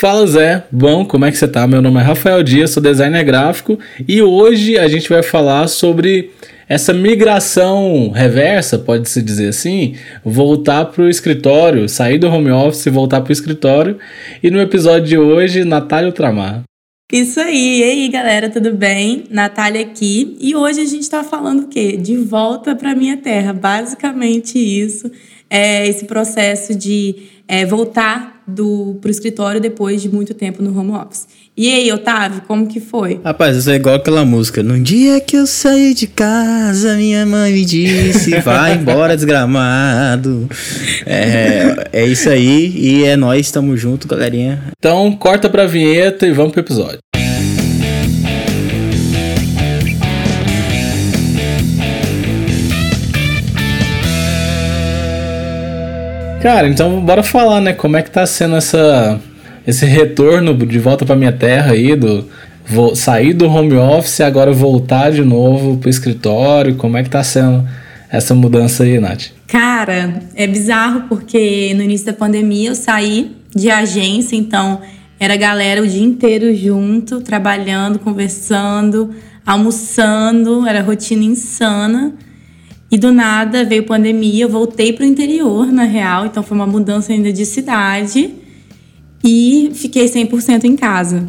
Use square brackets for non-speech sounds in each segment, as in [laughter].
Fala Zé, bom, como é que você tá? Meu nome é Rafael Dias, sou designer gráfico e hoje a gente vai falar sobre essa migração reversa, pode-se dizer assim, voltar para o escritório, sair do home office e voltar para o escritório. E no episódio de hoje, Natália Ultramar. Isso aí, e aí galera, tudo bem? Natália aqui e hoje a gente está falando o quê? De volta para minha terra, basicamente isso, é esse processo de é, voltar do, pro escritório depois de muito tempo no home office. E aí, Otávio, como que foi? Rapaz, isso é igual aquela música. No dia que eu saí de casa, minha mãe me disse: [laughs] vai embora, desgramado. É, é isso aí, e é nós, estamos junto, galerinha. Então, corta pra vinheta e vamos pro episódio. Cara, então bora falar, né? Como é que tá sendo essa, esse retorno de volta pra minha terra aí, do vou sair do home office e agora voltar de novo pro escritório. Como é que tá sendo essa mudança aí, Nath? Cara, é bizarro porque no início da pandemia eu saí de agência, então era galera o dia inteiro junto, trabalhando, conversando, almoçando, era rotina insana. E do nada veio pandemia, eu voltei para o interior, na real, então foi uma mudança ainda de cidade e fiquei 100% em casa.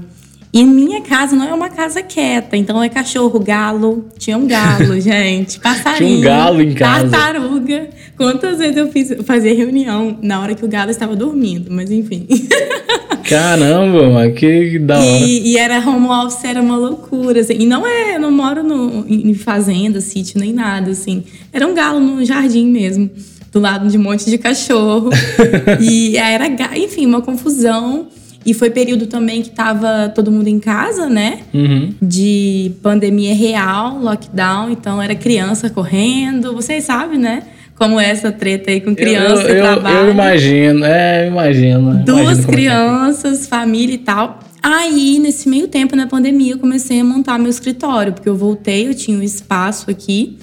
E minha casa não é uma casa quieta, então é cachorro, galo, tinha um galo, [laughs] gente, passarinho, tinha um galo em casa. tartaruga. Quantas vezes eu fiz fazer reunião na hora que o galo estava dormindo, mas enfim. [laughs] Caramba, mas que da hora. E, e, era home office, era uma loucura, assim. E não é, não moro no, em fazenda, sítio, nem nada, assim. Era um galo no jardim mesmo, do lado de um monte de cachorro. [laughs] e era, enfim, uma confusão. E foi período também que tava todo mundo em casa, né? Uhum. De pandemia real, lockdown. Então era criança correndo, vocês sabem, né? como essa treta aí com criança eu, eu, trabalho. Eu imagino, é, eu imagino. Duas imagino é crianças, é. família e tal. Aí, nesse meio tempo, na pandemia, eu comecei a montar meu escritório, porque eu voltei, eu tinha um espaço aqui.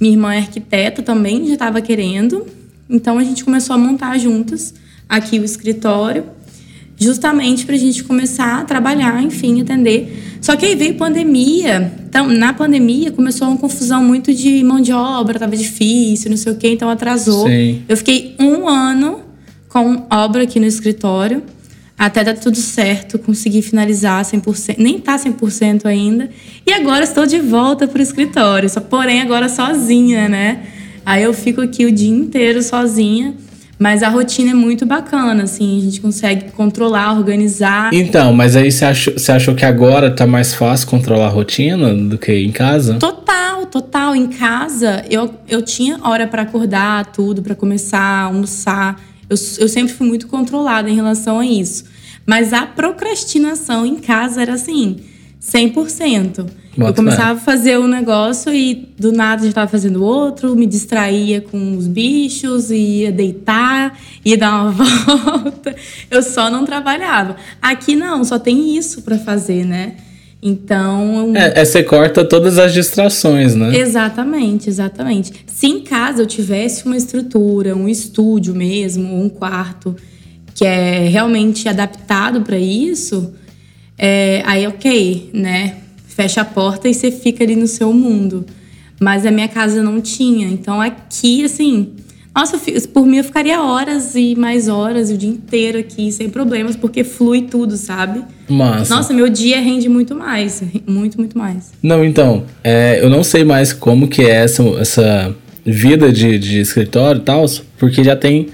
Minha irmã é arquiteta também, já estava querendo. Então, a gente começou a montar juntas aqui o escritório justamente para a gente começar a trabalhar, enfim, atender. Só que aí veio pandemia, então na pandemia começou uma confusão muito de mão de obra, tava difícil, não sei o quê, então atrasou. Sim. Eu fiquei um ano com obra aqui no escritório, até dar tudo certo, consegui finalizar 100%, nem tá 100% ainda. E agora estou de volta para o escritório, só porém agora sozinha, né? Aí eu fico aqui o dia inteiro sozinha mas a rotina é muito bacana, assim, a gente consegue controlar, organizar. Então, mas aí você achou, você achou que agora tá mais fácil controlar a rotina do que em casa? Total, total. Em casa, eu, eu tinha hora para acordar, tudo, para começar almoçar. Eu, eu sempre fui muito controlada em relação a isso. Mas a procrastinação em casa era assim, 100%. Eu começava a fazer um negócio e do nada já estava fazendo outro, me distraía com os bichos, ia deitar, ia dar uma [laughs] volta. Eu só não trabalhava. Aqui não, só tem isso para fazer, né? Então. É, é, você corta todas as distrações, né? Exatamente, exatamente. Se em casa eu tivesse uma estrutura, um estúdio mesmo, um quarto que é realmente adaptado para isso, é, aí ok, né? Fecha a porta e você fica ali no seu mundo. Mas a minha casa não tinha. Então aqui, assim. Nossa, por mim eu ficaria horas e mais horas, o dia inteiro aqui, sem problemas, porque flui tudo, sabe? Massa. Nossa, meu dia rende muito mais. Muito, muito mais. Não, então, é, eu não sei mais como que é essa, essa vida de, de escritório e tal, porque já tem,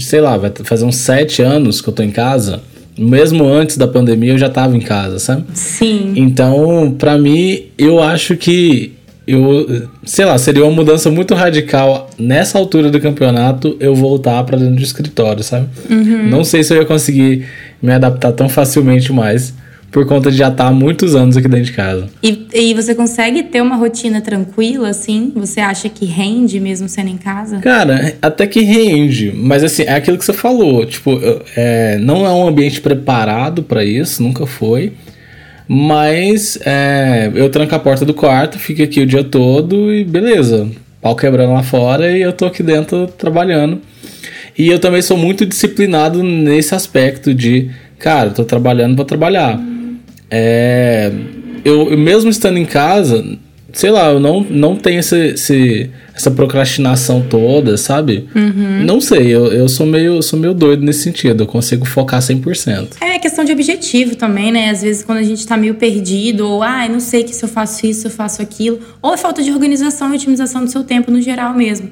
sei lá, vai fazer uns sete anos que eu tô em casa mesmo antes da pandemia eu já estava em casa, sabe? Sim. Então, para mim, eu acho que eu, sei lá, seria uma mudança muito radical nessa altura do campeonato eu voltar para dentro do escritório, sabe? Uhum. Não sei se eu ia conseguir me adaptar tão facilmente mais por conta de já estar há muitos anos aqui dentro de casa. E, e você consegue ter uma rotina tranquila, assim? Você acha que rende mesmo sendo em casa? Cara, até que rende, mas assim, é aquilo que você falou, tipo, é, não é um ambiente preparado para isso, nunca foi. Mas é, eu tranco a porta do quarto, fico aqui o dia todo e beleza. Pau quebrando lá fora e eu tô aqui dentro trabalhando. E eu também sou muito disciplinado nesse aspecto de cara, tô trabalhando, vou trabalhar. É, eu, eu mesmo estando em casa, sei lá, eu não, não tenho esse, esse essa procrastinação toda, sabe? Uhum. Não sei, eu, eu sou, meio, sou meio doido nesse sentido, eu consigo focar 100%. É questão de objetivo também, né? Às vezes quando a gente tá meio perdido, ou ah, não sei que se eu faço isso, eu faço aquilo, ou é falta de organização e otimização do seu tempo no geral mesmo.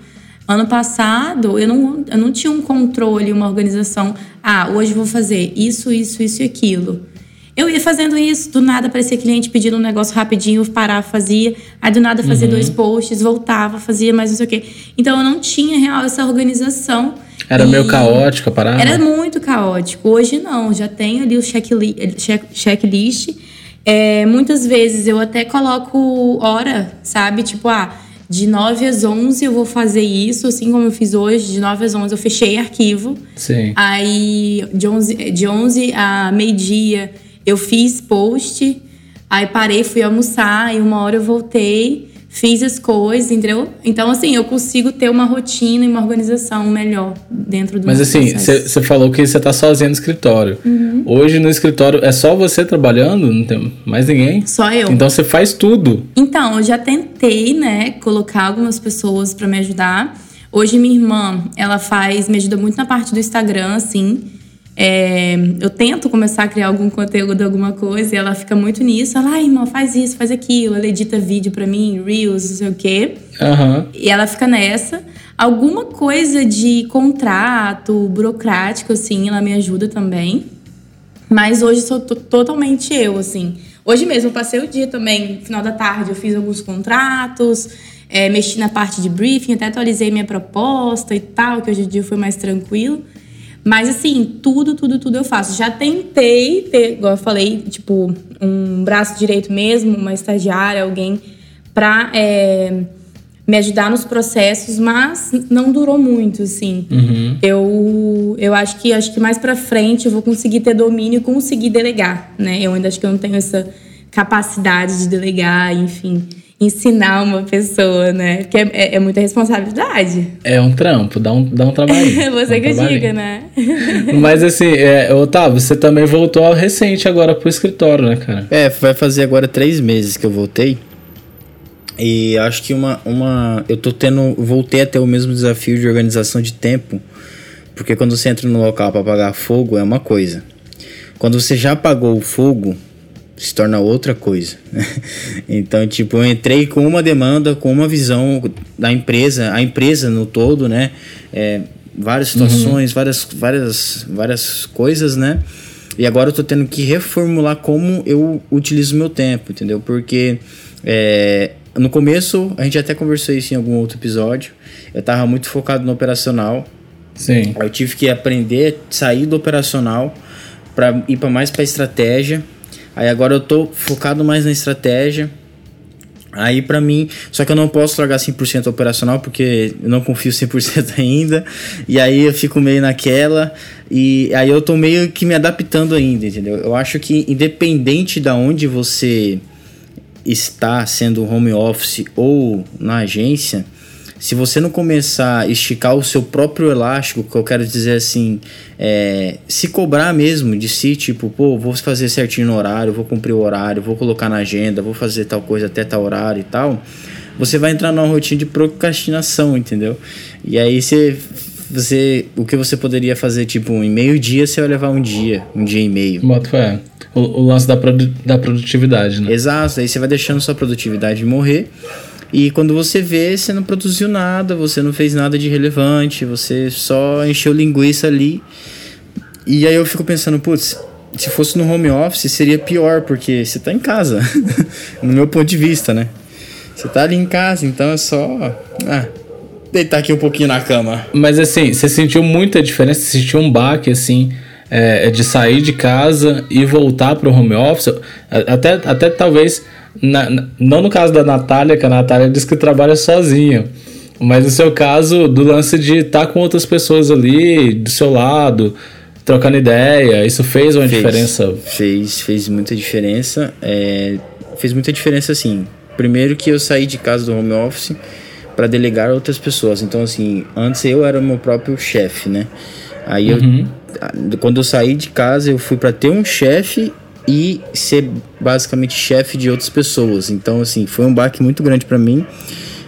Ano passado, eu não, eu não tinha um controle, uma organização. Ah, hoje eu vou fazer isso, isso, isso e aquilo. Eu ia fazendo isso, do nada aparecia cliente pedindo um negócio rapidinho, eu parava, fazia. Aí do nada fazia uhum. dois posts, voltava, fazia mais não sei o quê. Então eu não tinha real essa organização. Era meio caótico a parada? Era muito caótico. Hoje não, já tenho ali o checklist. Check, checklist. É, muitas vezes eu até coloco hora, sabe? Tipo, ah, de 9 às 11 eu vou fazer isso, assim como eu fiz hoje, de 9 às 11 eu fechei arquivo. Sim. Aí de 11, de 11 a meio-dia eu fiz post, aí parei, fui almoçar, e uma hora eu voltei, fiz as coisas, entendeu? Então, assim, eu consigo ter uma rotina e uma organização melhor dentro do Mas assim, você falou que você tá sozinho no escritório. Uhum. Hoje no escritório é só você trabalhando? Não tem mais ninguém? Só eu. Então você faz tudo. Então, eu já tentei, né, colocar algumas pessoas para me ajudar. Hoje minha irmã, ela faz, me ajuda muito na parte do Instagram, assim. É, eu tento começar a criar algum conteúdo, alguma coisa, e ela fica muito nisso. Ela, ai, irmã, faz isso, faz aquilo. Ela edita vídeo pra mim, Reels, não sei o quê. Uhum. E ela fica nessa. Alguma coisa de contrato, burocrático, assim, ela me ajuda também. Mas hoje sou totalmente eu, assim. Hoje mesmo, eu passei o dia também, final da tarde, eu fiz alguns contratos, é, mexi na parte de briefing, até atualizei minha proposta e tal, que hoje em dia foi mais tranquilo. Mas assim, tudo, tudo, tudo eu faço. Já tentei ter, igual eu falei, tipo, um braço direito mesmo, uma estagiária, alguém pra é, me ajudar nos processos, mas não durou muito, assim. Uhum. Eu, eu acho que acho que mais pra frente eu vou conseguir ter domínio e conseguir delegar, né? Eu ainda acho que eu não tenho essa capacidade de delegar, enfim ensinar uma pessoa, né? Porque é, é, é, muita responsabilidade. É um trampo, dá um, dá um trabalho. [laughs] você um que diga, né? [laughs] Mas assim, é, Otávio, você também voltou recente agora pro escritório, né, cara? É, vai fazer agora três meses que eu voltei. E acho que uma, uma. Eu tô tendo. Voltei a ter o mesmo desafio de organização de tempo. Porque quando você entra no local para apagar fogo é uma coisa. Quando você já apagou o fogo, se torna outra coisa. [laughs] então, tipo, eu entrei com uma demanda, com uma visão da empresa, a empresa no todo, né? É, várias situações, uhum. várias, várias, várias coisas, né? E agora eu tô tendo que reformular como eu utilizo meu tempo, entendeu? Porque é, no começo, a gente até conversou isso em algum outro episódio, eu tava muito focado no operacional. Sim. Eu tive que aprender, sair do operacional para ir para mais para estratégia Aí agora eu tô focado mais na estratégia. Aí para mim, só que eu não posso largar 100% operacional porque eu não confio 100% [laughs] ainda. E aí eu fico meio naquela e aí eu tô meio que me adaptando ainda, entendeu? Eu acho que independente da onde você está sendo home office ou na agência, se você não começar a esticar o seu próprio elástico, que eu quero dizer assim, é, se cobrar mesmo de si, tipo, pô, vou fazer certinho no horário, vou cumprir o horário, vou colocar na agenda, vou fazer tal coisa até tal horário e tal, você vai entrar numa rotina de procrastinação, entendeu? E aí você você, o que você poderia fazer, tipo, em meio dia, você vai levar um dia, um dia e meio. Boto fé. O, o lance da, produ da produtividade, né? Exato, aí você vai deixando sua produtividade morrer. E quando você vê, você não produziu nada, você não fez nada de relevante, você só encheu linguiça ali. E aí eu fico pensando, putz, se fosse no home office seria pior, porque você tá em casa, [laughs] no meu ponto de vista, né? Você tá ali em casa, então é só. Ah, deitar aqui um pouquinho na cama. Mas assim, você sentiu muita diferença? Você sentiu um baque, assim, é, de sair de casa e voltar pro home office? Até, até talvez na, não no caso da Natália, que a Natália diz que trabalha sozinha. Mas no seu caso, do lance de estar tá com outras pessoas ali, do seu lado, trocando ideia, isso fez uma fez, diferença? Fez, fez muita diferença. É, fez muita diferença, assim. Primeiro que eu saí de casa do home office para delegar outras pessoas. Então, assim, antes eu era o meu próprio chefe, né? Aí uhum. eu quando eu saí de casa, eu fui para ter um chefe e ser basicamente chefe de outras pessoas. Então, assim, foi um baque muito grande para mim,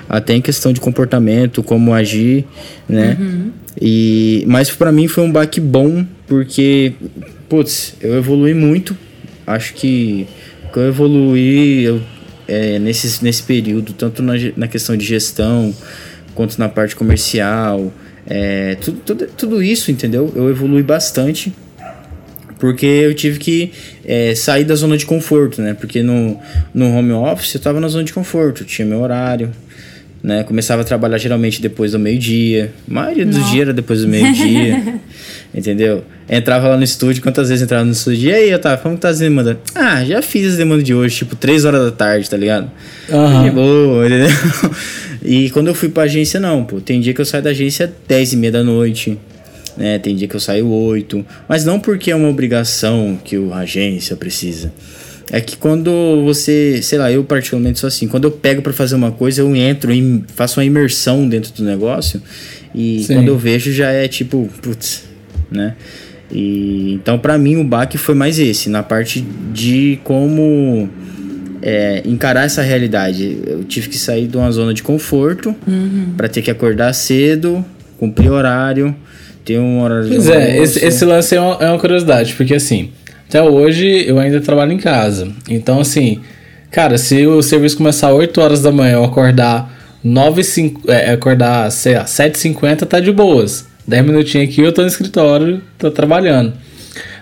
até em questão de comportamento, como agir, né? Uhum. E, mas para mim foi um baque bom, porque, putz, eu evolui muito. Acho que, que eu evoluí eu, é, nesse, nesse período, tanto na, na questão de gestão, quanto na parte comercial. É, tudo, tudo, tudo isso, entendeu? Eu evolui bastante porque eu tive que é, sair da zona de conforto, né? Porque no, no home office eu estava na zona de conforto, tinha meu horário, né? Começava a trabalhar geralmente depois do meio-dia. A maioria dos dias era depois do meio-dia. [laughs] entendeu? Entrava lá no estúdio, quantas vezes entrava no estúdio? E aí, Otávio, como que tá as demandas? Ah, já fiz as demandas de hoje, tipo, 3 horas da tarde, tá ligado? Uhum. boa, entendeu? [laughs] e quando eu fui pra agência, não, pô. Tem dia que eu saio da agência 10 e meia da noite né? Tem dia que eu saio 8, mas não porque é uma obrigação que a agência precisa. É que quando você, sei lá, eu particularmente sou assim, quando eu pego para fazer uma coisa, eu entro e faço uma imersão dentro do negócio e Sim. quando eu vejo já é tipo, putz, né? E então para mim o baque foi mais esse, na parte de como é, encarar essa realidade. Eu tive que sair de uma zona de conforto uhum. para ter que acordar cedo, cumprir horário, ter um horário pois é, esse, esse lance é uma, é uma curiosidade, porque assim, até hoje eu ainda trabalho em casa. Então, assim, cara, se o serviço começar 8 horas da manhã, eu acordar 9 5, é, acordar, sei lá, 7h50, tá de boas. 10 minutinhos aqui eu tô no escritório, tô trabalhando.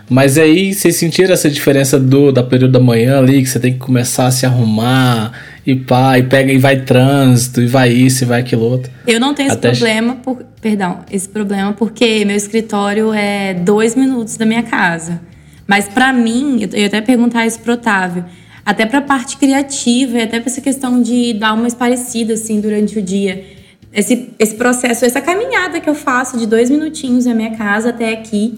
Mas aí vocês sentiram essa diferença do da período da manhã ali, que você tem que começar a se arrumar e pá, e pega e vai trânsito, e vai isso, e vai aquilo outro. Eu não tenho Até esse problema, por, perdão, esse problema porque meu escritório é dois minutos da minha casa. Mas para mim, eu ia até perguntar isso pro Otávio, até pra parte criativa e até pra essa questão de dar uma esparecida, assim, durante o dia. Esse, esse processo, essa caminhada que eu faço de dois minutinhos da minha casa até aqui,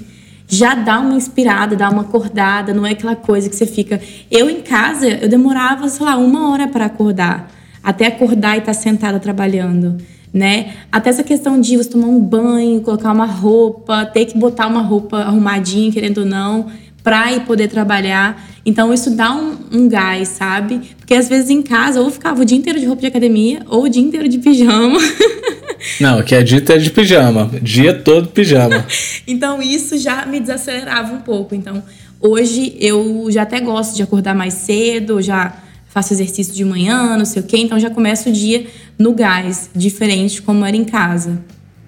já dá uma inspirada, dá uma acordada, não é aquela coisa que você fica. Eu em casa, eu demorava, sei lá, uma hora para acordar, até acordar e estar tá sentada trabalhando. Né? Até essa questão de você tomar um banho, colocar uma roupa, ter que botar uma roupa arrumadinha, querendo ou não, para ir poder trabalhar. Então isso dá um, um, gás, sabe? Porque às vezes em casa ou ficava o dia inteiro de roupa de academia ou o dia inteiro de pijama. [laughs] Não, que é dito é de pijama. Dia todo pijama. [laughs] então isso já me desacelerava um pouco. Então hoje eu já até gosto de acordar mais cedo, já faço exercício de manhã, não sei o quê. Então já começo o dia no gás, diferente como era em casa.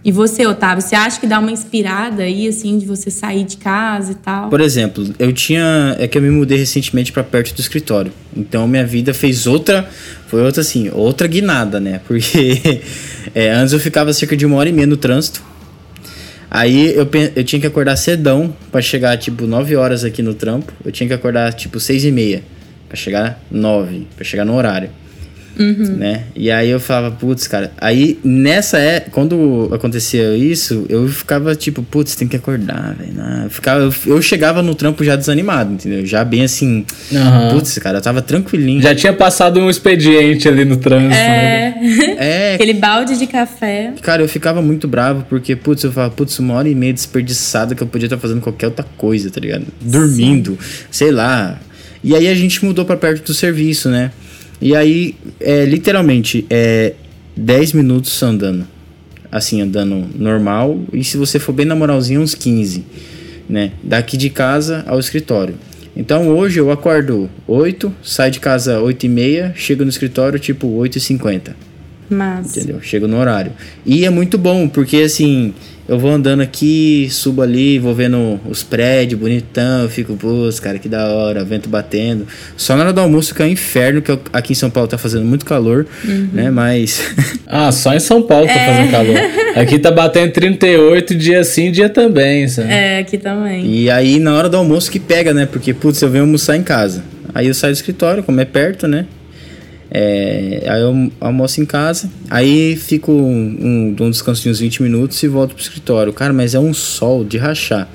E você, Otávio, você acha que dá uma inspirada aí, assim, de você sair de casa e tal? Por exemplo, eu tinha. É que eu me mudei recentemente para perto do escritório. Então minha vida fez outra. Foi outra, assim, outra guinada, né? Porque [laughs] é, antes eu ficava cerca de uma hora e meia no trânsito. Aí eu, eu tinha que acordar cedão para chegar, tipo, 9 horas aqui no trampo. Eu tinha que acordar, tipo, 6 e meia. para chegar 9, para chegar no horário. Uhum. Né? E aí eu falava, putz, cara. Aí nessa é, quando acontecia isso, eu ficava tipo, putz, tem que acordar, velho. Eu, ficava, eu, eu, chegava no trampo já desanimado, entendeu? Já bem assim, uhum. putz, cara, eu tava tranquilinho. Já tinha passado um expediente ali no trânsito. É. Né? é. [laughs] Aquele balde de café. Cara, eu ficava muito bravo porque, putz, eu falava, putz, uma hora e meia desperdiçada que eu podia estar fazendo qualquer outra coisa, tá ligado? Dormindo, Sim. sei lá. E aí a gente mudou para perto do serviço, né? E aí, é, literalmente, é 10 minutos andando. Assim, andando normal. E se você for bem na moralzinha, uns 15. Né? Daqui de casa ao escritório. Então hoje eu acordo 8, saio de casa 8 e meia, chego no escritório tipo 8 e 50. Mas... Entendeu? Chego no horário. E é muito bom, porque assim, eu vou andando aqui, subo ali, vou vendo os prédios bonitão, eu fico, pô, cara, que da hora, vento batendo. Só na hora do almoço que é um inferno, que aqui em São Paulo tá fazendo muito calor, uhum. né? Mas. [laughs] ah, só em São Paulo tá é. fazendo calor. Aqui tá batendo 38 dia sim, dia também, sabe? É, aqui também. E aí na hora do almoço que pega, né? Porque, putz, eu venho almoçar em casa. Aí eu saio do escritório, como é perto, né? É, aí eu almoço em casa, aí fico um, um, um descanso de uns 20 minutos e volto pro escritório. Cara, mas é um sol de rachar.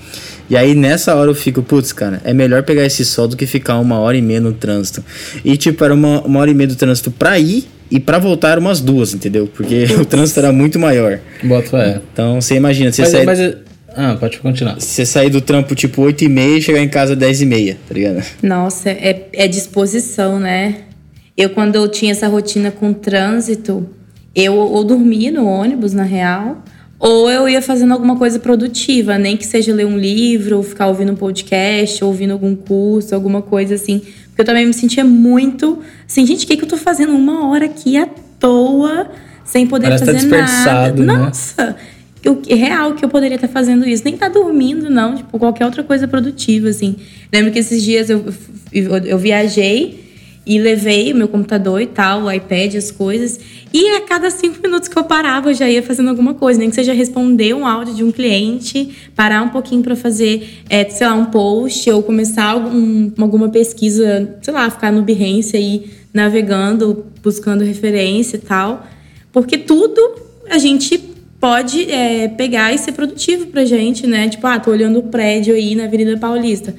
E aí nessa hora eu fico, putz, cara, é melhor pegar esse sol do que ficar uma hora e meia no trânsito. E tipo, era uma, uma hora e meia do trânsito pra ir e para voltar umas duas, entendeu? Porque [laughs] o trânsito era muito maior. Bota é. Então você imagina, você mas, sai... mas Ah, pode continuar. Você sair do trampo tipo 8 e meia e chegar em casa 10 e meia, tá ligado? Nossa, é, é disposição, né? Eu, quando eu tinha essa rotina com trânsito, eu ou dormia no ônibus, na real, ou eu ia fazendo alguma coisa produtiva, nem que seja ler um livro, ou ficar ouvindo um podcast, ou ouvindo algum curso, alguma coisa assim. Porque eu também me sentia muito assim, gente, o que, que eu tô fazendo uma hora aqui à toa, sem poder Parece tá fazer dispersado, nada? né? Nossa! Eu, real que eu poderia estar fazendo isso. Nem tá dormindo, não. Tipo, qualquer outra coisa produtiva, assim. Lembro que esses dias eu, eu, eu viajei e levei o meu computador e tal, o iPad, as coisas. E a cada cinco minutos que eu parava, eu já ia fazendo alguma coisa. Nem que seja responder um áudio de um cliente, parar um pouquinho para fazer, é, sei lá, um post, ou começar algum, alguma pesquisa, sei lá, ficar no Behance aí, navegando, buscando referência e tal. Porque tudo a gente pode é, pegar e ser produtivo pra gente, né? Tipo, ah, tô olhando o prédio aí na Avenida Paulista.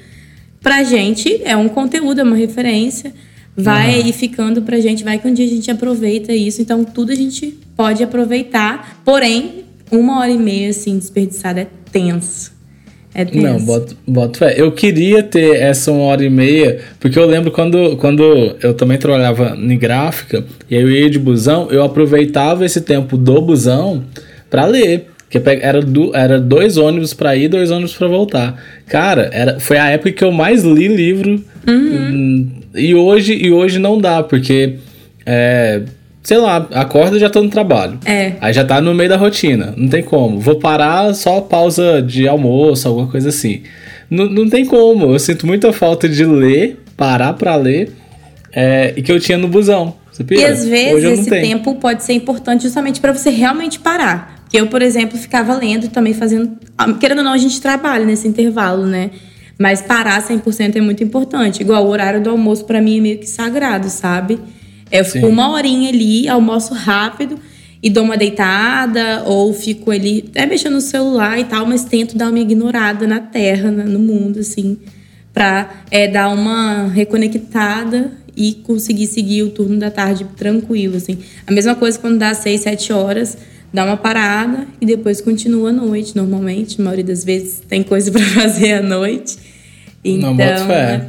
Pra gente é um conteúdo, é uma referência. Vai aí ficando pra gente, vai que um dia a gente aproveita isso. Então, tudo a gente pode aproveitar. Porém, uma hora e meia, assim, desperdiçada é tenso. É tenso. Não, boto, boto fé. Eu queria ter essa uma hora e meia, porque eu lembro quando, quando eu também trabalhava em gráfica, e aí eu ia de busão, eu aproveitava esse tempo do busão para ler. Porque era, do, era dois ônibus para ir, dois ônibus para voltar. Cara, era, foi a época que eu mais li livro. Uhum. E, hoje, e hoje não dá, porque. É, sei lá, acorda e já tô no trabalho. É. Aí já tá no meio da rotina. Não tem como. Vou parar só pausa de almoço, alguma coisa assim. Não, não tem como. Eu sinto muita falta de ler, parar para ler, é, e que eu tinha no busão. E às vezes esse tenho. tempo pode ser importante justamente para você realmente parar. Eu, por exemplo, ficava lendo também fazendo. Querendo ou não, a gente trabalha nesse intervalo, né? Mas parar 100% é muito importante. Igual o horário do almoço, para mim, é meio que sagrado, sabe? Eu fico Sim. uma horinha ali, almoço rápido e dou uma deitada, ou fico ali até mexendo no celular e tal, mas tento dar uma ignorada na terra, no mundo, assim, pra é, dar uma reconectada e conseguir seguir o turno da tarde tranquilo, assim. A mesma coisa quando dá 6, 7 horas dá uma parada e depois continua à noite, normalmente. A maioria das vezes tem coisa [laughs] para fazer à noite. Então, Não boto fé.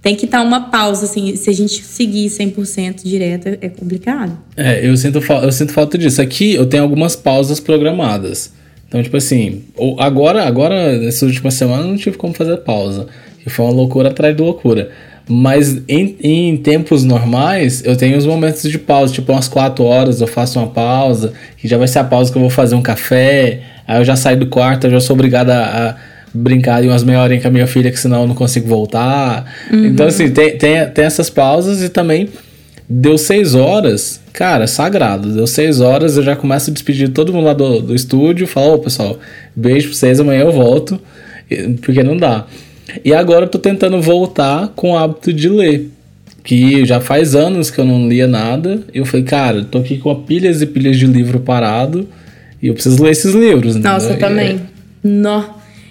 tem que estar uma pausa, assim. Se a gente seguir 100% direto, é complicado. É, eu sinto, eu sinto falta disso. Aqui eu tenho algumas pausas programadas. Então, tipo assim, agora, agora, nessa última semana, eu não tive como fazer pausa. Que foi uma loucura atrás de loucura. Mas em, em, tempos normais, eu tenho os momentos de pausa, tipo umas 4 horas eu faço uma pausa, que já vai ser a pausa que eu vou fazer um café, aí eu já saio do quarto, eu já sou obrigado a, a brincar umas meia horinha com a minha filha, que senão eu não consigo voltar. Uhum. Então, assim, tem, tem, tem essas pausas e também deu 6 horas, cara, sagrado. Deu 6 horas, eu já começo a despedir todo mundo lá do, do estúdio, falo, ô pessoal, beijo pra vocês, amanhã eu volto, porque não dá. E agora eu tô tentando voltar com o hábito de ler. Que já faz anos que eu não lia nada. E eu falei, cara, tô aqui com pilhas e pilhas de livro parado. E eu preciso ler esses livros. Nossa, né? eu também. É... Nó.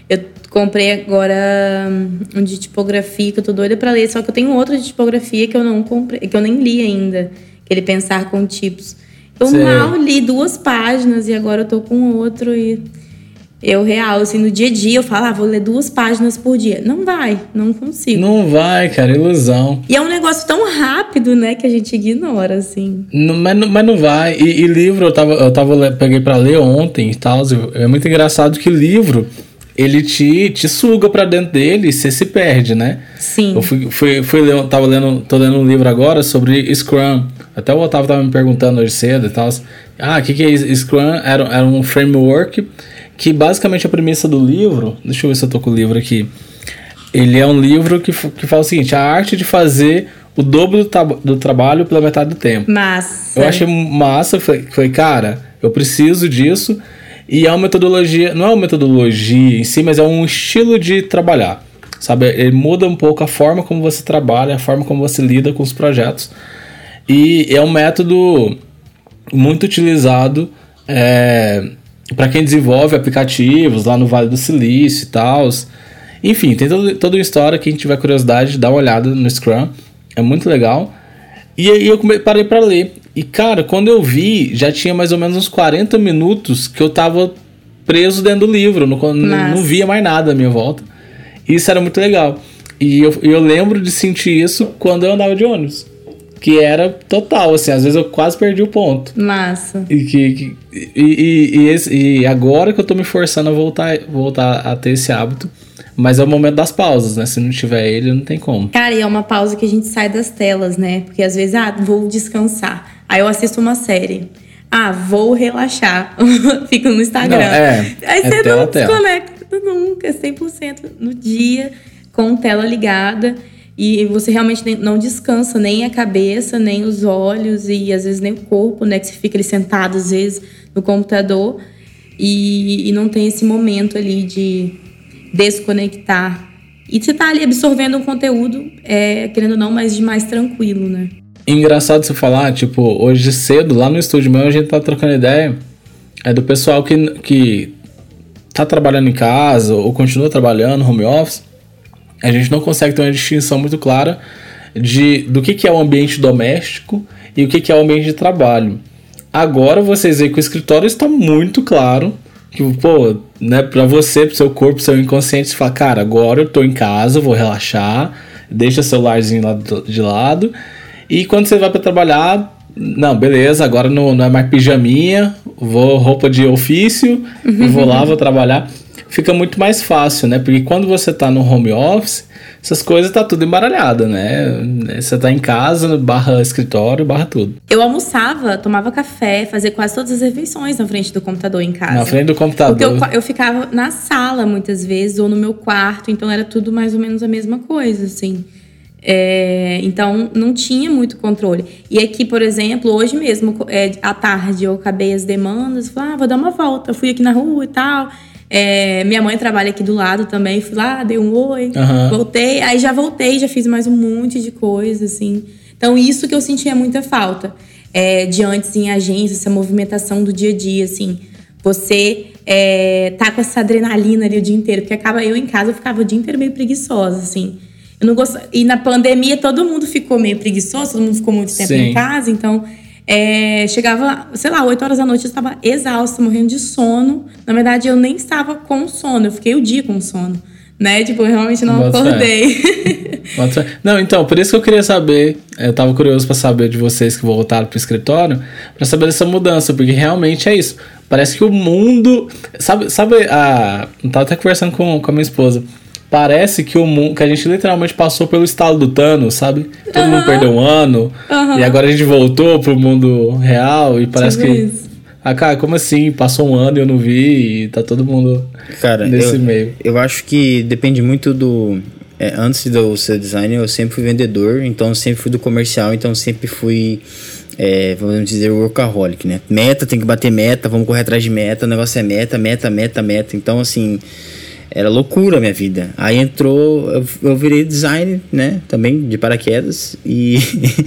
Eu comprei agora hum, um de tipografia que eu tô doida para ler. Só que eu tenho outro de tipografia que eu não comprei, que eu nem li ainda. Que ele pensar com tipos. Eu Sei. mal li duas páginas e agora eu tô com outro e eu real, assim, no dia a dia eu falo, ah, vou ler duas páginas por dia. Não vai, não consigo. Não vai, cara, ilusão. E é um negócio tão rápido, né, que a gente ignora, assim. Não, mas, não, mas não vai. E, e, livro, eu tava, eu tava peguei para ler ontem e tal. É muito engraçado que livro ele te, te suga para dentro dele e você se perde, né? Sim. Eu fui, fui, fui ler, tava lendo, tô lendo um livro agora sobre Scrum. Até o Otávio tava me perguntando hoje cedo e tal. Ah, o que, que é Scrum? Era, era um framework que basicamente a premissa do livro, deixa eu ver se eu tô com o livro aqui. Ele é um livro que, que fala o seguinte: a arte de fazer o dobro do, do trabalho pela metade do tempo. Massa. Eu achei massa, foi, foi, cara, eu preciso disso. E é uma metodologia, não é uma metodologia em si, mas é um estilo de trabalhar. Sabe? Ele muda um pouco a forma como você trabalha, a forma como você lida com os projetos. E é um método muito utilizado é, para quem desenvolve aplicativos lá no Vale do Silício e tal. Enfim, tem todo, toda uma história que a gente tiver curiosidade, dá uma olhada no Scrum. É muito legal. E aí eu parei para ler. E cara, quando eu vi, já tinha mais ou menos uns 40 minutos que eu tava preso dentro do livro, não, não, não via mais nada à minha volta. Isso era muito legal. E eu, eu lembro de sentir isso quando eu andava de ônibus. Que era total, assim, às vezes eu quase perdi o ponto. Massa. E, que, que e, e, e, esse, e, agora que eu tô me forçando a voltar, voltar a ter esse hábito. Mas é o momento das pausas, né? Se não tiver ele, não tem como. Cara, e é uma pausa que a gente sai das telas, né? Porque às vezes, ah, vou descansar. Aí eu assisto uma série. Ah, vou relaxar. [laughs] Fico no Instagram. Não, é, Aí é você tela, não desconecta nunca, 100% no dia, com tela ligada. E você realmente não descansa nem a cabeça, nem os olhos e às vezes nem o corpo, né? Que você fica ali sentado às vezes no computador e, e não tem esse momento ali de desconectar. E você tá ali absorvendo um conteúdo, é, querendo ou não, mas de mais tranquilo, né? Engraçado você falar, tipo, hoje cedo, lá no estúdio meu, a gente tá trocando ideia é do pessoal que, que tá trabalhando em casa ou continua trabalhando, home office a gente não consegue ter uma distinção muito clara de, do que, que é o ambiente doméstico e o que, que é o ambiente de trabalho. Agora vocês veem que o escritório está muito claro que, pô, né, pra você, pro seu corpo, pro seu inconsciente, você fala, cara, agora eu tô em casa, vou relaxar, deixa o celularzinho lá de lado. E quando você vai para trabalhar, não, beleza, agora não, não é mais pijaminha, vou roupa de ofício, vou lá, vou trabalhar fica muito mais fácil, né? Porque quando você tá no home office, essas coisas tá tudo embaralhada, né? Você tá em casa, barra escritório, barra tudo. Eu almoçava, tomava café, fazia quase todas as refeições na frente do computador em casa. Na frente do computador. Porque eu, eu ficava na sala muitas vezes, ou no meu quarto, então era tudo mais ou menos a mesma coisa, assim. É, então não tinha muito controle. E aqui, por exemplo, hoje mesmo, é, à tarde, eu acabei as demandas, falei, ah, vou dar uma volta, fui aqui na rua e tal. É, minha mãe trabalha aqui do lado também. Fui lá, dei um oi, uhum. voltei. Aí já voltei, já fiz mais um monte de coisa, assim. Então, isso que eu sentia muita falta. É, de antes em agência, essa movimentação do dia a dia, assim. Você é, tá com essa adrenalina ali o dia inteiro. Porque acaba eu em casa, eu ficava o dia inteiro meio preguiçosa, assim. Eu não gosto... E na pandemia, todo mundo ficou meio preguiçoso, todo mundo ficou muito tempo Sim. em casa. Então, é, chegava, sei lá, 8 horas da noite, eu estava exausta, morrendo de sono. Na verdade, eu nem estava com sono, eu fiquei o dia com sono. Né? Tipo, eu realmente não Bota acordei. [laughs] não, então, por isso que eu queria saber, eu tava curioso para saber de vocês que voltaram pro escritório, para saber dessa mudança, porque realmente é isso. Parece que o mundo. Sabe, sabe a. Eu tava até conversando com, com a minha esposa parece que o mundo, que a gente literalmente passou pelo estalo do Thanos, sabe? Todo mundo perdeu um ano e agora a gente voltou pro mundo real e parece que isso. Ah, cara, como assim? Passou um ano e eu não vi e tá todo mundo cara, nesse eu, meio. Eu acho que depende muito do. É, antes de eu ser designer, eu sempre fui vendedor, então sempre fui do comercial, então sempre fui. É, vamos dizer, workaholic, né? Meta, tem que bater meta, vamos correr atrás de meta, o negócio é meta, meta, meta, meta. Então, assim, era loucura a minha vida. Aí entrou, eu, eu virei designer, né? Também de paraquedas. E,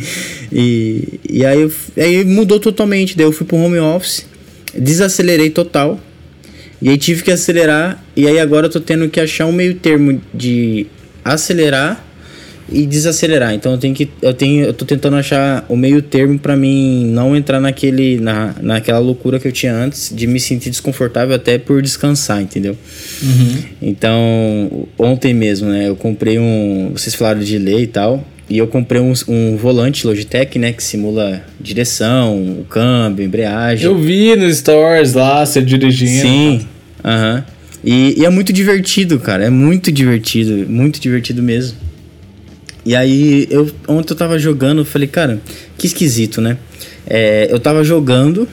[laughs] e, e aí, eu, aí mudou totalmente. Daí eu fui pro home office, desacelerei total. E aí tive que acelerar. E aí agora eu tô tendo que achar um meio termo de acelerar e desacelerar. Então eu tenho que eu tenho eu tô tentando achar o meio termo para mim não entrar naquele na, naquela loucura que eu tinha antes de me sentir desconfortável até por descansar, entendeu? Uhum. Então, ontem mesmo, né, eu comprei um, vocês falaram de lei e tal, e eu comprei um, um volante Logitech, né, que simula direção, o câmbio, embreagem. Eu vi nos stores lá, você dirigindo. Sim. Aham. Uhum. E, e é muito divertido, cara. É muito divertido. Muito divertido mesmo. E aí, eu, ontem eu tava jogando, eu falei, cara, que esquisito, né? É, eu tava jogando,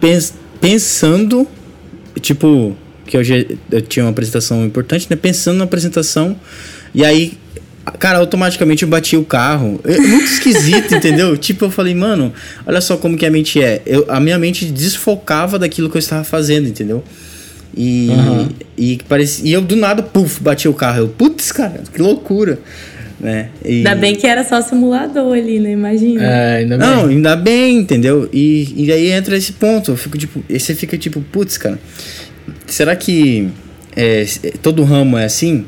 pens, pensando, tipo, que hoje eu tinha uma apresentação importante, né? Pensando na apresentação, e aí, cara, automaticamente eu bati o carro. É muito esquisito, [laughs] entendeu? Tipo, eu falei, mano, olha só como que a mente é. Eu, a minha mente desfocava daquilo que eu estava fazendo, entendeu? E, uhum. e, parecia, e eu do nada, puf, bati o carro. Eu, putz, cara, que loucura né? E... Ainda bem que era só simulador ali, né? Imagina. É, ainda bem. Não, ainda bem, entendeu? E, e aí entra esse ponto. Eu fico tipo, e você fica tipo, putz, cara, será que é, todo ramo é assim?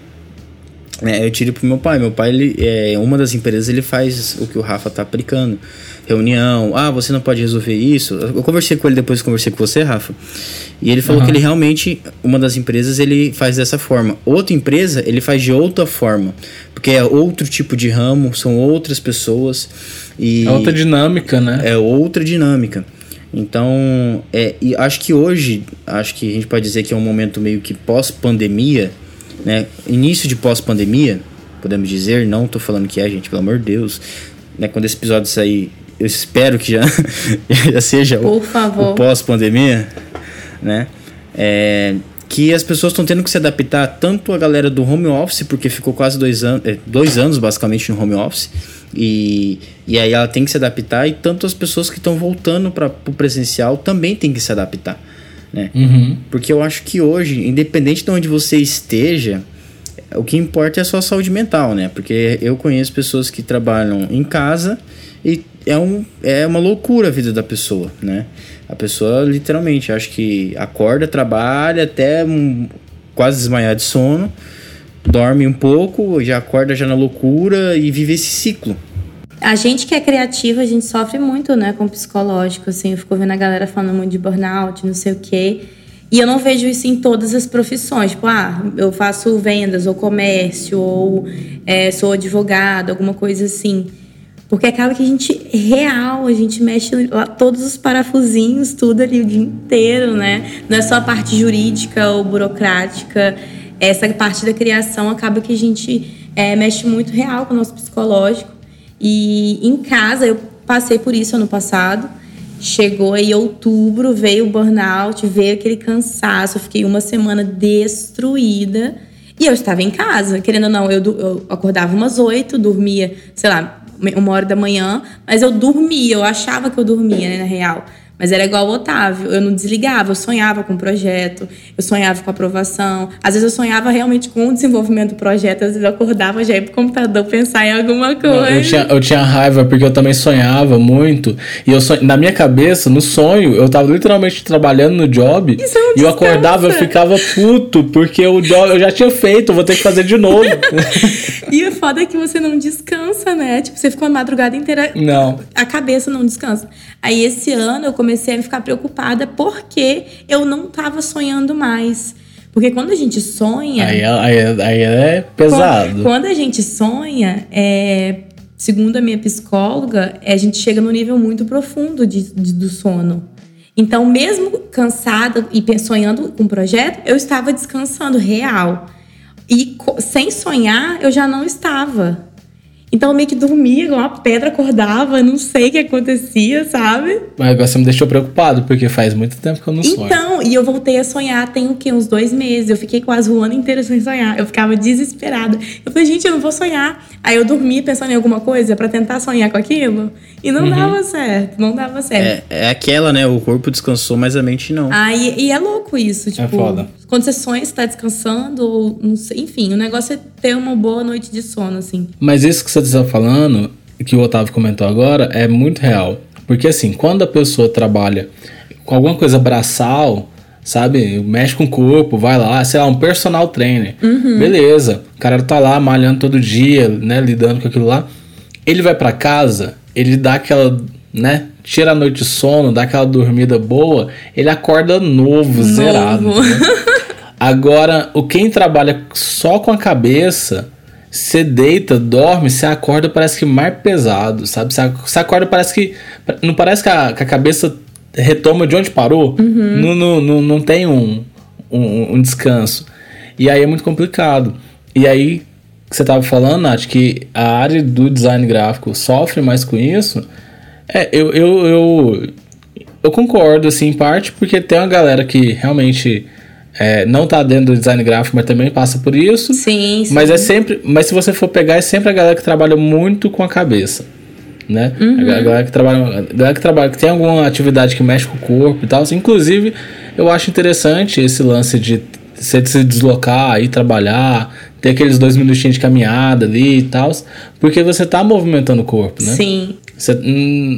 É, eu tiro pro meu pai. Meu pai, ele, é, uma das empresas, ele faz o que o Rafa tá aplicando. Reunião, ah, você não pode resolver isso. Eu conversei com ele depois, conversei com você, Rafa. E ele falou Aham. que ele realmente, uma das empresas, ele faz dessa forma. Outra empresa, ele faz de outra forma. Porque é outro tipo de ramo, são outras pessoas. E É outra dinâmica, né? é outra dinâmica. Então, é, e acho que hoje, acho que a gente pode dizer que é um momento meio que pós-pandemia, né? Início de pós-pandemia, podemos dizer, não tô falando que é, gente, pelo amor de Deus. Né? Quando esse episódio sair, eu espero que já, [laughs] já seja o, Por favor. o pós-pandemia, né? É, que as pessoas estão tendo que se adaptar tanto a galera do home office, porque ficou quase dois, an é, dois anos basicamente no home office, e, e aí ela tem que se adaptar, e tanto as pessoas que estão voltando para o presencial também tem que se adaptar, né? Uhum. Porque eu acho que hoje, independente de onde você esteja, o que importa é a sua saúde mental, né? Porque eu conheço pessoas que trabalham em casa e é, um, é uma loucura a vida da pessoa, né? A pessoa literalmente, acho que acorda, trabalha até hum, quase desmaiar de sono, dorme um pouco, já acorda já na loucura e vive esse ciclo. A gente que é criativa, a gente sofre muito, né, com psicológico, assim. Eu fico vendo a galera falando muito de burnout, não sei o quê. E eu não vejo isso em todas as profissões. Tipo, ah, eu faço vendas, ou comércio, ou é, sou advogado, alguma coisa assim. Porque acaba que a gente, real, a gente mexe lá todos os parafusinhos, tudo ali o dia inteiro, né? Não é só a parte jurídica ou burocrática. Essa parte da criação acaba que a gente é, mexe muito real com o nosso psicológico. E em casa, eu passei por isso ano passado. Chegou aí outubro, veio o burnout, veio aquele cansaço. Eu fiquei uma semana destruída. E eu estava em casa, querendo ou não, eu, eu acordava umas oito, dormia, sei lá, uma hora da manhã, mas eu dormia, eu achava que eu dormia, né, na real. Mas era igual o Otávio, eu não desligava, eu sonhava com o projeto, eu sonhava com a aprovação. Às vezes eu sonhava realmente com o desenvolvimento do projeto, às vezes eu acordava já ia pro computador pensar em alguma coisa. Eu tinha, eu tinha raiva porque eu também sonhava muito. E eu son... na minha cabeça, no sonho, eu tava literalmente trabalhando no job. Isso não e eu acordava, eu ficava puto, porque o job eu já tinha feito, eu vou ter que fazer de novo. [laughs] E o foda é que você não descansa, né? Tipo, você ficou a madrugada inteira. Não. A cabeça não descansa. Aí esse ano eu comecei a ficar preocupada porque eu não tava sonhando mais. Porque quando a gente sonha. Aí, é- aí, é- aí é pesado. Quando, quando a gente sonha, é, segundo a minha psicóloga, é, a gente chega num nível muito profundo de, de- do sono. Então, mesmo cansada e sonhando com o projeto, eu estava descansando real. E sem sonhar, eu já não estava. Então, eu meio que dormia, igual uma pedra, acordava, não sei o que acontecia, sabe? Mas agora você me deixou preocupado, porque faz muito tempo que eu não sonho. Então, e eu voltei a sonhar tem o quê? Uns dois meses. Eu fiquei quase o ano inteiro sem sonhar. Eu ficava desesperada. Eu falei, gente, eu não vou sonhar. Aí eu dormia pensando em alguma coisa pra tentar sonhar com aquilo. E não dava certo, não dava certo. É, é aquela, né? O corpo descansou, mas a mente não. Aí, e é louco isso, tipo, foda. Quando você sonha, você tá descansando, ou não sei, enfim, o negócio é ter uma boa noite de sono, assim. Mas isso que você está falando, que o Otávio comentou agora, é muito real. Porque assim, quando a pessoa trabalha com alguma coisa braçal, sabe? Mexe com o corpo, vai lá, sei lá, um personal trainer. Beleza. O cara tá lá malhando todo dia, né? Lidando com aquilo lá. Ele vai pra casa, ele dá aquela, né? Tira a noite de sono, dá aquela dormida boa, ele acorda novo, zerado. entendeu? [laughs] Agora, o quem trabalha só com a cabeça, você deita, dorme, você acorda, parece que mais pesado, sabe? Você ac- Você acorda, parece que. Não parece que a, que a cabeça retoma de onde parou? Não, não, não, não tem um, um, um descanso. E aí é muito complicado. E aí, que você tava falando, Nath, que a área do design gráfico sofre mais com isso. É, eu, eu, eu, eu concordo, assim, em parte, porque tem uma galera que realmente é, não tá dentro do design gráfico, mas também passa por isso. Sim, sim. Mas é sempre. Mas se você for pegar, é sempre a galera que trabalha muito com a cabeça. Né? A ga- a galera que trabalha. Galera que trabalha, que tem alguma atividade que mexe com o corpo e tal. Inclusive, eu acho interessante esse lance de você se deslocar, ir trabalhar. ter aqueles dois minutinhos de caminhada ali e tal, porque você tá movimentando o corpo, né? Sim. Você,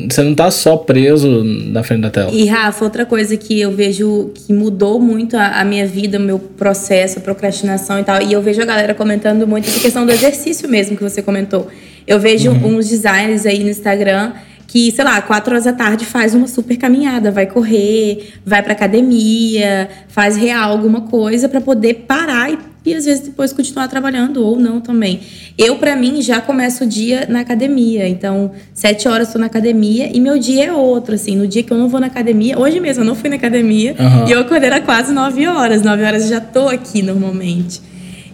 você não tá só preso na frente da tela. E Rafa, outra coisa que eu vejo que mudou muito a, a minha vida, o meu processo, a procrastinação e tal, e eu vejo a galera comentando muito essa questão do exercício mesmo que você comentou. Eu vejo Uhum. uns designers aí no Instagram que, sei lá, quatro horas da tarde faz uma super caminhada, vai correr, vai pra academia, faz real alguma coisa pra poder parar e, e às vezes depois continuar trabalhando ou não também. Eu, pra mim, já começo o dia na academia. Então, sete horas tô na academia e meu dia é outro, assim. No dia que eu não vou na academia, hoje mesmo eu não fui na academia Aham. e eu acordei era quase nove horas. Nove horas eu já tô aqui normalmente.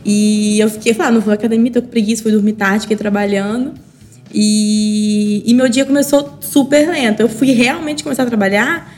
E eu fiquei, falando, ah, não vou à academia, tô com preguiça, fui dormir tarde, fiquei trabalhando. E, e meu dia começou super lento. Eu fui realmente começar a trabalhar,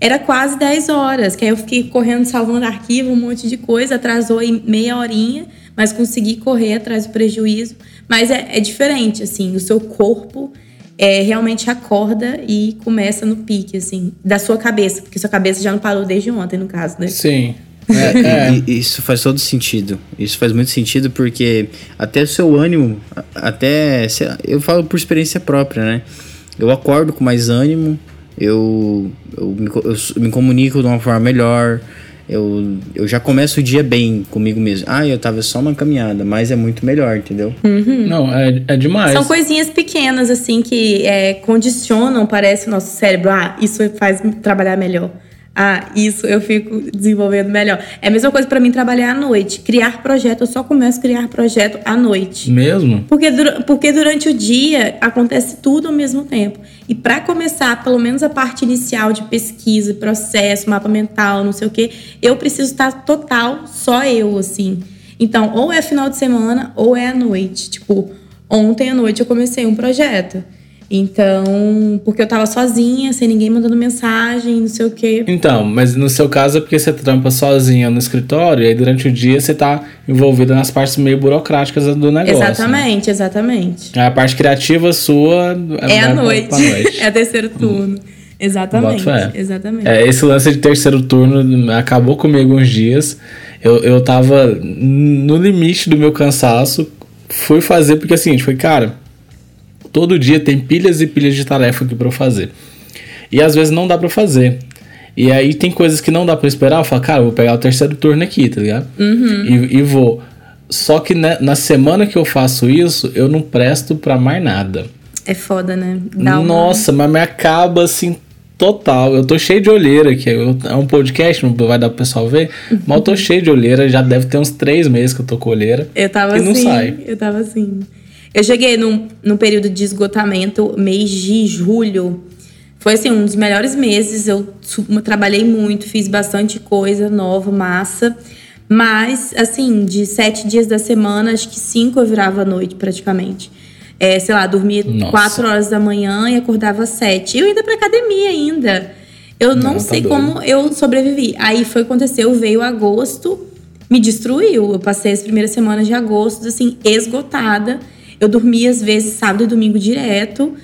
era quase 10 horas, que aí eu fiquei correndo, salvando arquivo, um monte de coisa, atrasou aí meia horinha, mas consegui correr atrás do prejuízo. Mas é, é diferente, assim, o seu corpo é, realmente acorda e começa no pique, assim, da sua cabeça, porque sua cabeça já não parou desde ontem, no caso, né? Sim. É, [laughs] é. E- Isso faz todo sentido. Isso faz muito sentido porque até o seu ânimo, até. Eu falo por experiência própria, né? Eu acordo com mais ânimo, eu, eu, me, eu me comunico de uma forma melhor, eu, eu já começo o dia bem comigo mesmo. Ah, eu tava só uma caminhada, mas é muito melhor, entendeu? Não, é, é demais. São coisinhas pequenas, assim, que é, condicionam, parece, o nosso cérebro. Ah, isso faz trabalhar melhor. Ah, isso eu fico desenvolvendo melhor. É a mesma coisa pra mim trabalhar à noite. Criar projeto, eu só começo a criar projeto à noite. Mesmo? Porque, porque durante o dia acontece tudo ao mesmo tempo. E para começar, pelo menos a parte inicial de pesquisa, processo, mapa mental, não sei o quê, eu preciso estar total só eu, assim. Então, ou é final de semana ou é à noite. Tipo, ontem à noite eu comecei um projeto. Então, porque eu tava sozinha, sem ninguém mandando mensagem, não sei o quê. Então, mas no seu caso é porque você trampa sozinha no escritório e aí durante o dia você tá envolvida nas partes meio burocráticas do negócio. né? exatamente, exatamente. A parte criativa sua É vai à pra- noite. pra noite. [laughs] é terceiro turno. Exatamente. Boto fé. Exatamente. É, esse lance de terceiro turno acabou comigo uns dias. Eu, eu tava no limite do meu cansaço. Fui fazer porque assim, foi, cara, todo dia tem pilhas e pilhas de tarefa aqui pra eu fazer. E às vezes não dá pra fazer. E aí tem coisas que não dá pra esperar. Eu falo, cara, eu vou pegar o terceiro turno aqui, tá ligado? E, e vou. Só que né, na semana que eu faço isso, eu não presto pra mais nada. É foda, né? Dá uma- Nossa, mas me acaba assim total. Eu tô cheio de olheira aqui. Eu- é um podcast, não vai dar pro pessoal ver. Mas eu tô [laughs] cheio de olheira. Já deve ter uns três meses que eu tô com olheira. Eu tava E assim. não sai. Eu tava assim. Eu cheguei num, num período de esgotamento, mês de julho. Foi assim, um dos melhores meses. Eu trabalhei muito, fiz bastante coisa nova, massa. Mas, assim, de sete dias da semana, acho que cinco eu virava à noite praticamente. É, sei lá, dormia Nossa. quatro horas da manhã e acordava às sete. Eu ia pra academia ainda. Eu não, Não, tá sei como eu sobrevivi. Aí foi aconteceu, veio agosto, me destruiu. Eu passei as primeiras semanas de agosto, assim, esgotada. Eu dormia, às vezes, sábado e domingo direto.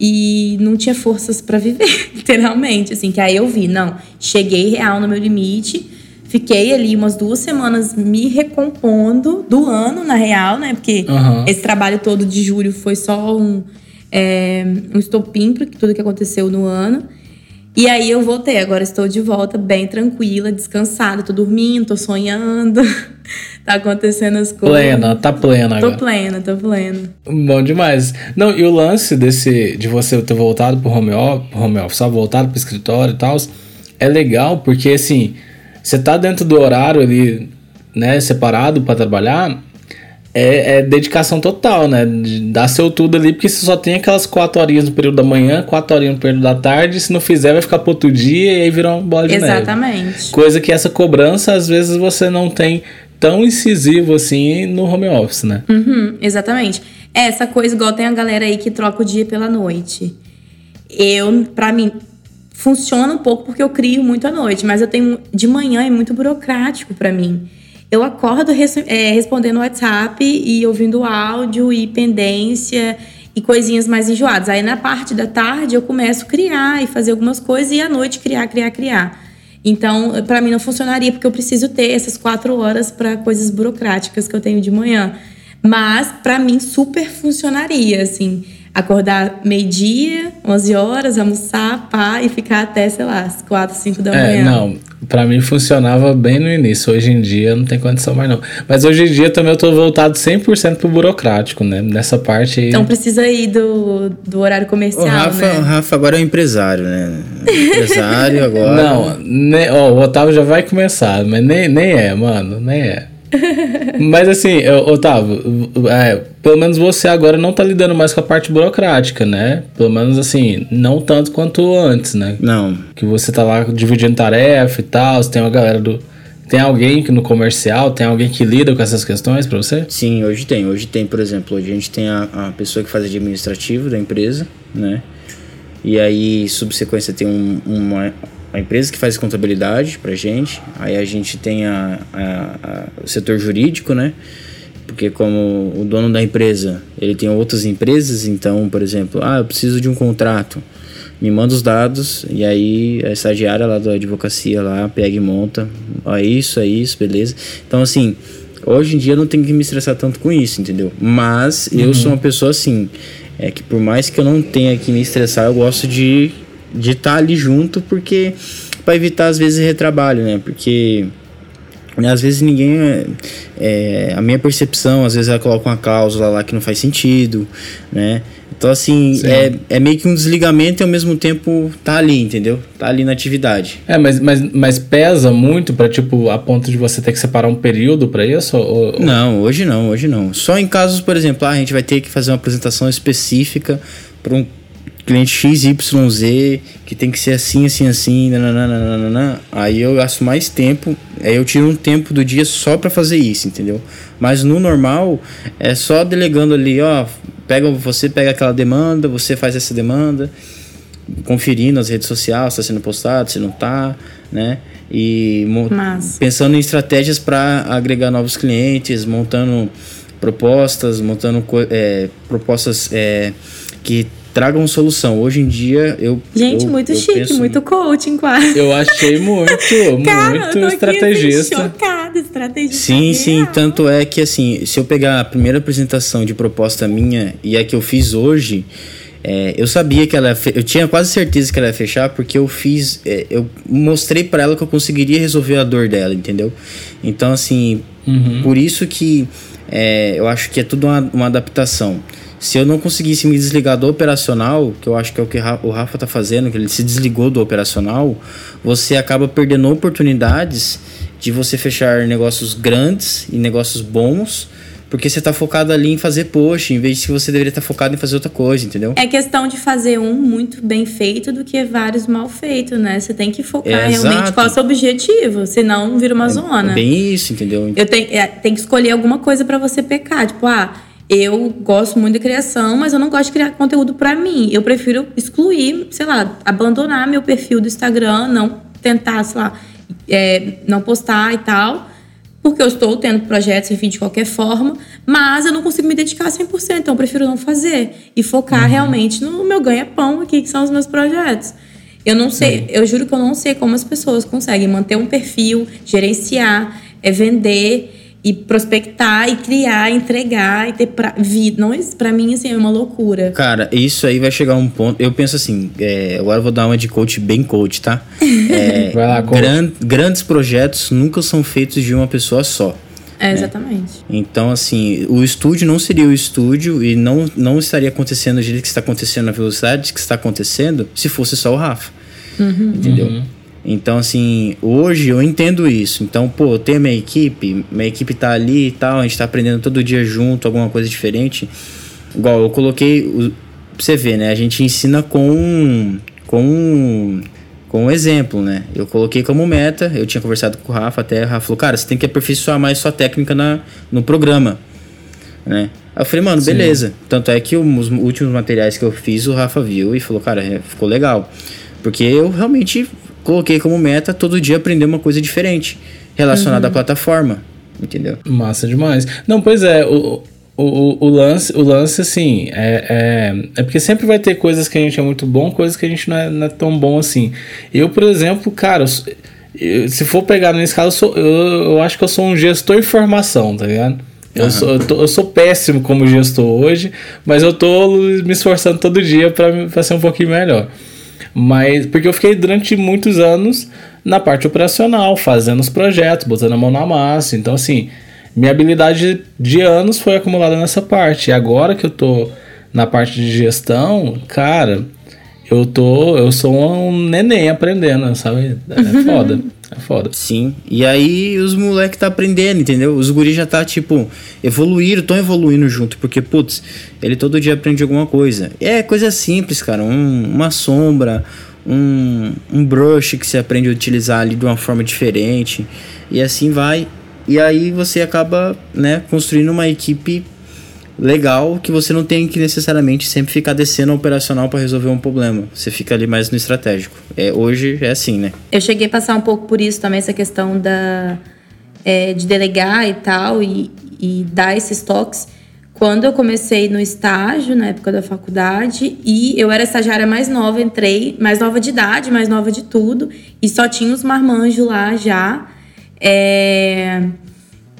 E não tinha forças pra viver, [laughs] literalmente. Assim, que aí eu vi, não, cheguei real no meu limite. Fiquei ali umas duas semanas me recompondo do ano, na real, né? Porque Aham. esse trabalho todo de julho foi só um, é, um estopim para tudo que aconteceu no ano. E aí eu voltei, agora estou de volta, bem tranquila, descansada, tô dormindo, tô sonhando, [laughs] tá acontecendo as coisas. Plena, tá plena Tô agora. plena, tô plena. Bom demais. Não, e o lance desse de você ter voltado pro home office, home office só voltado pro escritório e tal, é legal porque assim, você tá dentro do horário ali, né, separado pra trabalhar, é, é dedicação total, né? De dar seu tudo ali, porque você só tem aquelas quatro horinhas no período da manhã, quatro horinhas no período da tarde, se não fizer vai ficar pro outro dia e aí vira uma bola de neve. Exatamente. Coisa que essa cobrança, às vezes, você não tem tão incisivo assim no home office, né? Uhum, exatamente. É, essa coisa, igual tem a galera aí que troca o dia pela noite. Eu, pra mim, funciona um pouco porque eu crio muito à noite, mas eu tenho. De manhã é muito burocrático pra mim. Eu acordo res- é, respondendo WhatsApp e ouvindo áudio e pendência e coisinhas mais enjoadas. Aí na parte da tarde eu começo a criar e fazer algumas coisas e à noite criar, criar, criar. Então, para mim não funcionaria, porque eu preciso ter essas quatro horas para coisas burocráticas que eu tenho de manhã. Mas, para mim, super funcionaria, assim. Acordar meio-dia, 11 horas, almoçar, pá, e ficar até, sei lá, as 4, 5 da é, manhã. Não, Pra mim funcionava bem no início. Hoje em dia não tem condição mais não. Mas hoje em dia também eu tô voltado 100% pro burocrático, né? Nessa parte aí. Então precisa ir do, do horário comercial, o Rafa, né? O Rafa agora é um empresário, né? Empresário agora. [laughs] Não, nem, ó, o Otávio já vai começar, mas nem, nem é, mano, nem é. [laughs] Mas assim, Otávio, é, pelo menos você agora não tá lidando mais com a parte burocrática, né? Pelo menos assim, não tanto quanto antes, né? Não. Que você tá lá dividindo tarefa e tal, você tem uma galera do. Tem alguém que no comercial, tem alguém que lida com essas questões para você? Sim, hoje tem. Hoje tem, por exemplo, hoje a gente tem a, a pessoa que faz administrativo da empresa, né? E aí, subsequência, tem um, uma, a empresa que faz contabilidade pra gente, aí a gente tem a, a, a, o setor jurídico, né? Porque como o dono da empresa, ele tem outras empresas, então, por exemplo, ah, eu preciso de um contrato, me manda os dados, e aí a estagiária lá da advocacia lá pega e monta, ó, isso, é isso, beleza. Então, assim, hoje em dia eu não tenho que me estressar tanto com isso, entendeu? Mas uhum. eu sou uma pessoa assim, é que por mais que eu não tenha que me estressar, eu gosto de de estar tá ali junto, porque para evitar às vezes retrabalho, né? Porque né, às vezes ninguém. É, é, a minha percepção, às vezes ela coloca uma cláusula lá que não faz sentido, né? Então, assim, é, é meio que um desligamento e ao mesmo tempo tá ali, entendeu? Tá ali na atividade. É, mas, mas, mas pesa muito para tipo, a ponto de você ter que separar um período para isso? Ou, ou... Não, hoje não, hoje não. Só em casos, por exemplo, ah, a gente vai ter que fazer uma apresentação específica para um cliente XYZ, que tem que ser assim, assim, assim, nananana, aí eu gasto mais tempo, aí eu tiro um tempo do dia só para fazer isso, entendeu? Mas no normal, é só delegando ali, ó, pega, você pega aquela demanda, você faz essa demanda, conferindo as redes sociais, se está sendo postado, se não está, né? E Mas... pensando em estratégias para agregar novos clientes, montando propostas, montando é, propostas é, que tragam solução. Hoje em dia, eu. Gente, eu, muito eu chique, penso... muito coaching, quase. Eu achei muito, [laughs] Cara, muito eu tô estrategista. Aqui, assim, chocada, estrategista. Sim, sim. Tanto é que, assim, se eu pegar a primeira apresentação de proposta minha e a que eu fiz hoje. É, eu sabia que ela eu tinha quase certeza que ela ia fechar porque eu fiz é, eu mostrei para ela que eu conseguiria resolver a dor dela entendeu então assim uhum. por isso que é, eu acho que é tudo uma, uma adaptação se eu não conseguisse me desligar do operacional, que eu acho que é o que o Rafa está fazendo, que ele se desligou do operacional, você acaba perdendo oportunidades de você fechar negócios grandes e negócios bons, porque você está focado ali em fazer post, em vez de que você deveria estar tá focado em fazer outra coisa, entendeu? É questão de fazer um muito bem feito do que vários mal feitos, né? Você tem que focar é, realmente exato. qual é o seu objetivo, senão vira uma é, zona. É bem isso, entendeu? Eu tenho, é, tem que escolher alguma coisa para você pecar, tipo, ah eu gosto muito de criação, mas eu não gosto de criar conteúdo para mim. Eu prefiro excluir, sei lá, abandonar meu perfil do Instagram, não tentar, sei lá, é, não postar e tal, porque eu estou tendo projetos, enfim, de qualquer forma, mas eu não consigo me dedicar 100%, então eu prefiro não fazer e focar uhum. realmente no meu ganha-pão aqui, que são os meus projetos. Eu não sei, eu juro que eu não sei como as pessoas conseguem manter um perfil, gerenciar, é, vender e prospectar e criar, entregar e ter pra, vida. Não, para mim assim é uma loucura. Cara, isso aí vai chegar a um ponto. Eu penso assim, é, agora eu vou dar uma de coach bem coach, tá? [laughs] É, vai lá, coach. Gran, grandes projetos nunca são feitos de uma pessoa só. É, né? exatamente. Então, assim, o estúdio não seria o estúdio e não, não estaria acontecendo do jeito que está acontecendo, na velocidade que está acontecendo, se fosse só o Rafa. Uhum. Entendeu? Uhum. Então, assim, hoje eu entendo isso. Então, pô, tem minha equipe, minha equipe tá ali e tal, a gente tá aprendendo todo dia junto, alguma coisa diferente. Igual, eu coloquei, o, você ver, né? A gente ensina com, com, com um exemplo, né? Eu coloquei como meta, eu tinha conversado com o Rafa até, o Rafa falou, cara, você tem que aperfeiçoar mais sua técnica na, no programa, né? Aí eu falei, mano, beleza. Sim. Tanto é que os últimos materiais que eu fiz, o Rafa viu e falou, cara, é, ficou legal. Porque eu realmente coloquei como meta todo dia aprender uma coisa diferente relacionada uhum. à plataforma, entendeu? Massa demais. Não, pois é, o, o, o, lance, o lance, assim, é, é, é, porque sempre vai ter coisas que a gente é muito bom, coisas que a gente não é, não é tão bom assim. Eu, por exemplo, cara, eu, se for pegar na escala, eu, sou, eu, eu, acho que eu sou um gestor em formação, tá ligado? Eu, uhum. sou, eu, tô, eu, sou péssimo como gestor hoje, mas eu tô me esforçando todo dia para ser um pouquinho melhor. Mas porque eu fiquei durante muitos anos na parte operacional, fazendo os projetos, botando a mão na massa. Então, assim, minha habilidade de anos foi acumulada nessa parte. E agora que eu tô na parte de gestão, cara, eu tô. Eu sou um neném aprendendo, sabe? É [laughs] foda. É foda. Sim. E aí os moleques tá aprendendo, entendeu? Os guris já tá, tipo, evoluindo, tão evoluindo junto. Porque, putz, ele todo dia aprende alguma coisa. É coisa simples, cara. Um, uma sombra, um, um brush que você aprende a utilizar ali de uma forma diferente. E assim vai. E aí você acaba, né, construindo uma equipe legal que você não tem que necessariamente sempre ficar descendo operacional para resolver um problema. Você fica ali mais no estratégico. É, hoje é assim, né? Eu cheguei a passar um pouco por isso também, essa questão da, é, de delegar e tal, e, e dar esses toques. Quando eu comecei no estágio, na época da faculdade, e eu era estagiária mais nova, entrei, mais nova de idade, mais nova de tudo, e só tinha os marmanjos lá já. É...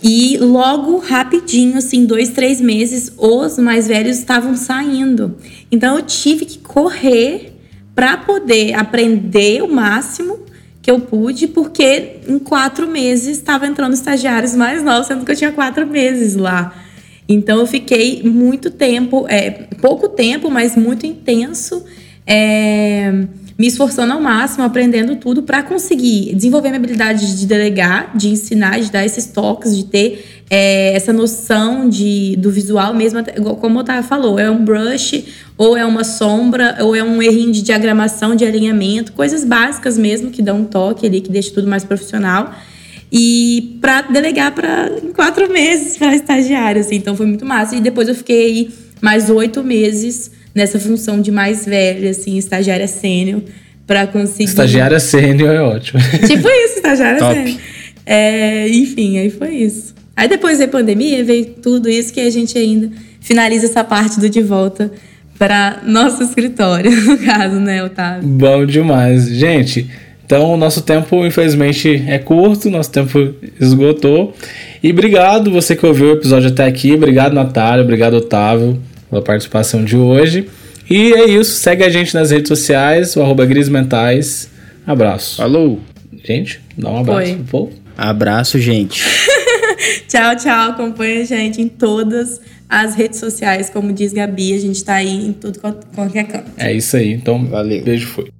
E logo, rapidinho, assim, dois, três meses, os mais velhos estavam saindo. Então eu tive que correr para poder aprender o máximo que eu pude, porque em quatro meses estava entrando estagiários mais novos, sendo que eu tinha quatro meses lá. Então eu fiquei muito tempo, é, pouco tempo, mas muito intenso. É, me esforçando ao máximo, aprendendo tudo para conseguir desenvolver minha habilidade de delegar, de ensinar, de dar esses toques, de ter é, essa noção de, do visual mesmo, como o Otávio falou, é um brush, ou é uma sombra, ou é um errinho de diagramação, de alinhamento, coisas básicas mesmo que dão um toque ali, que deixa tudo mais profissional. E para delegar para quatro meses para estagiário, assim, então foi muito massa. E depois eu fiquei aí mais oito meses nessa função de mais velha, assim, estagiária sênior, para conseguir. Estagiária sênior é ótimo. [laughs] Tipo isso, estagiária sênior. É, enfim, aí foi isso. Aí depois da pandemia, veio tudo isso que a gente ainda finaliza essa parte do de volta para nosso escritório, [laughs] no caso, né, Otávio? Bom demais. Gente, então o nosso tempo, infelizmente, é curto, nosso tempo esgotou. E obrigado você que ouviu o episódio até aqui. Obrigado, Natália. Obrigado, Otávio pela participação de hoje. E é isso. Segue a gente nas redes sociais, o arroba Mentais. Abraço. Alô. Gente, dá um abraço pro povo. Abraço, gente. [laughs] tchau, tchau. Acompanha a gente em todas as redes sociais. Como diz Gabi, a gente tá aí em tudo qualquer canto. É isso aí. Então, valeu. Beijo, foi.